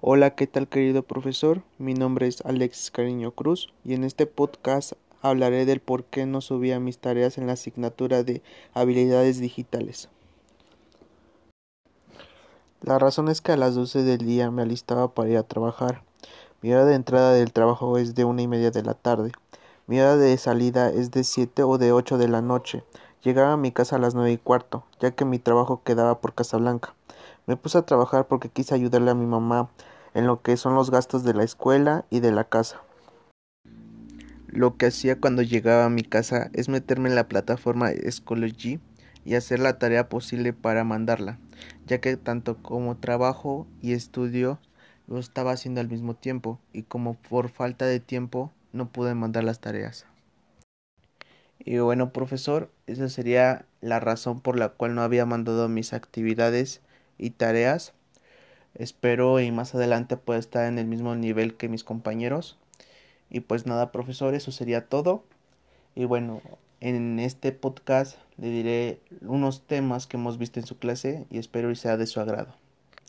Hola, ¿qué tal querido profesor? Mi nombre es Alexis Cariño Cruz y en este podcast hablaré del por qué no subía mis tareas en la asignatura de habilidades digitales. La razón es que a las 12 del día me alistaba para ir a trabajar. Mi hora de entrada del trabajo es de una y media de la tarde. Mi hora de salida es de 7 o de 8 de la noche. Llegaba a mi casa a las nueve y cuarto, ya que mi trabajo quedaba por Casablanca. Me puse a trabajar porque quise ayudarle a mi mamá en lo que son los gastos de la escuela y de la casa. Lo que hacía cuando llegaba a mi casa es meterme en la plataforma Schoology y hacer la tarea posible para mandarla, ya que tanto como trabajo y estudio lo estaba haciendo al mismo tiempo y como por falta de tiempo no pude mandar las tareas. Y bueno, profesor, esa sería la razón por la cual no había mandado mis actividades y tareas. Espero y más adelante pueda estar en el mismo nivel que mis compañeros. Y pues nada, profesor, eso sería todo. Y bueno, en este podcast le diré unos temas que hemos visto en su clase y espero y sea de su agrado.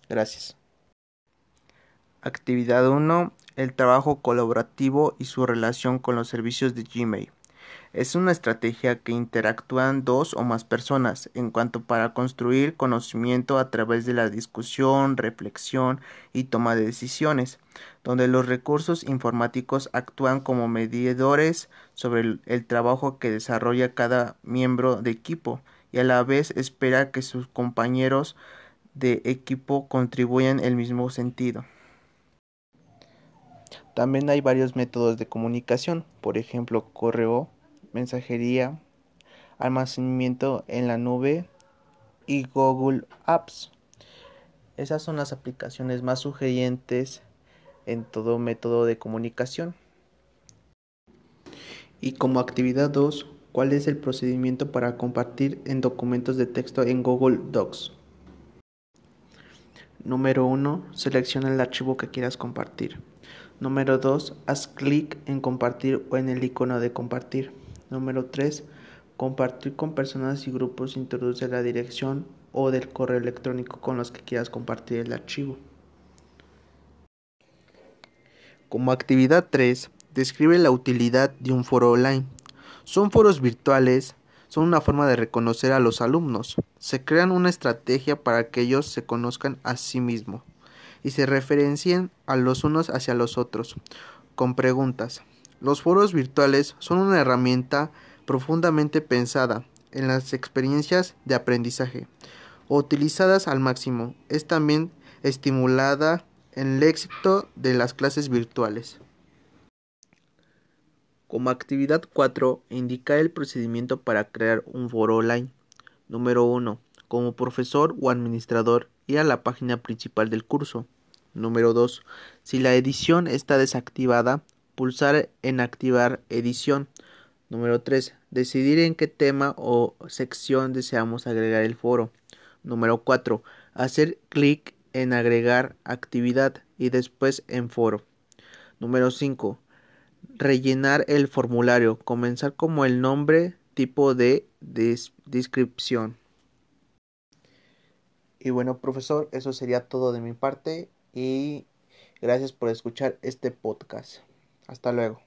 Gracias. Actividad 1. El trabajo colaborativo y su relación con los servicios de Gmail. Es una estrategia que interactúan dos o más personas en cuanto para construir conocimiento a través de la discusión, reflexión y toma de decisiones, donde los recursos informáticos actúan como medidores sobre el, el trabajo que desarrolla cada miembro de equipo y a la vez espera que sus compañeros de equipo contribuyan el mismo sentido. También hay varios métodos de comunicación, por ejemplo, correo, mensajería, almacenamiento en la nube y Google Apps. Esas son las aplicaciones más sugerentes en todo método de comunicación. Y como actividad 2, ¿cuál es el procedimiento para compartir en documentos de texto en Google Docs? Número 1. Selecciona el archivo que quieras compartir. Número 2. Haz clic en compartir o en el icono de compartir. Número 3. Compartir con personas y grupos introduce la dirección o del correo electrónico con los que quieras compartir el archivo. Como actividad 3, describe la utilidad de un foro online. Son foros virtuales, son una forma de reconocer a los alumnos. Se crean una estrategia para que ellos se conozcan a sí mismos y se referencien a los unos hacia los otros, con preguntas. Los foros virtuales son una herramienta profundamente pensada en las experiencias de aprendizaje, utilizadas al máximo. Es también estimulada en el éxito de las clases virtuales. Como actividad 4, indicar el procedimiento para crear un foro online. Número 1. Como profesor o administrador, ir a la página principal del curso. Número 2. Si la edición está desactivada, pulsar en activar edición. Número 3. Decidir en qué tema o sección deseamos agregar el foro. Número 4. Hacer clic en agregar actividad y después en foro. Número 5. Rellenar el formulario. Comenzar como el nombre, tipo de descripción. Y bueno, profesor, eso sería todo de mi parte y gracias por escuchar este podcast. Hasta luego.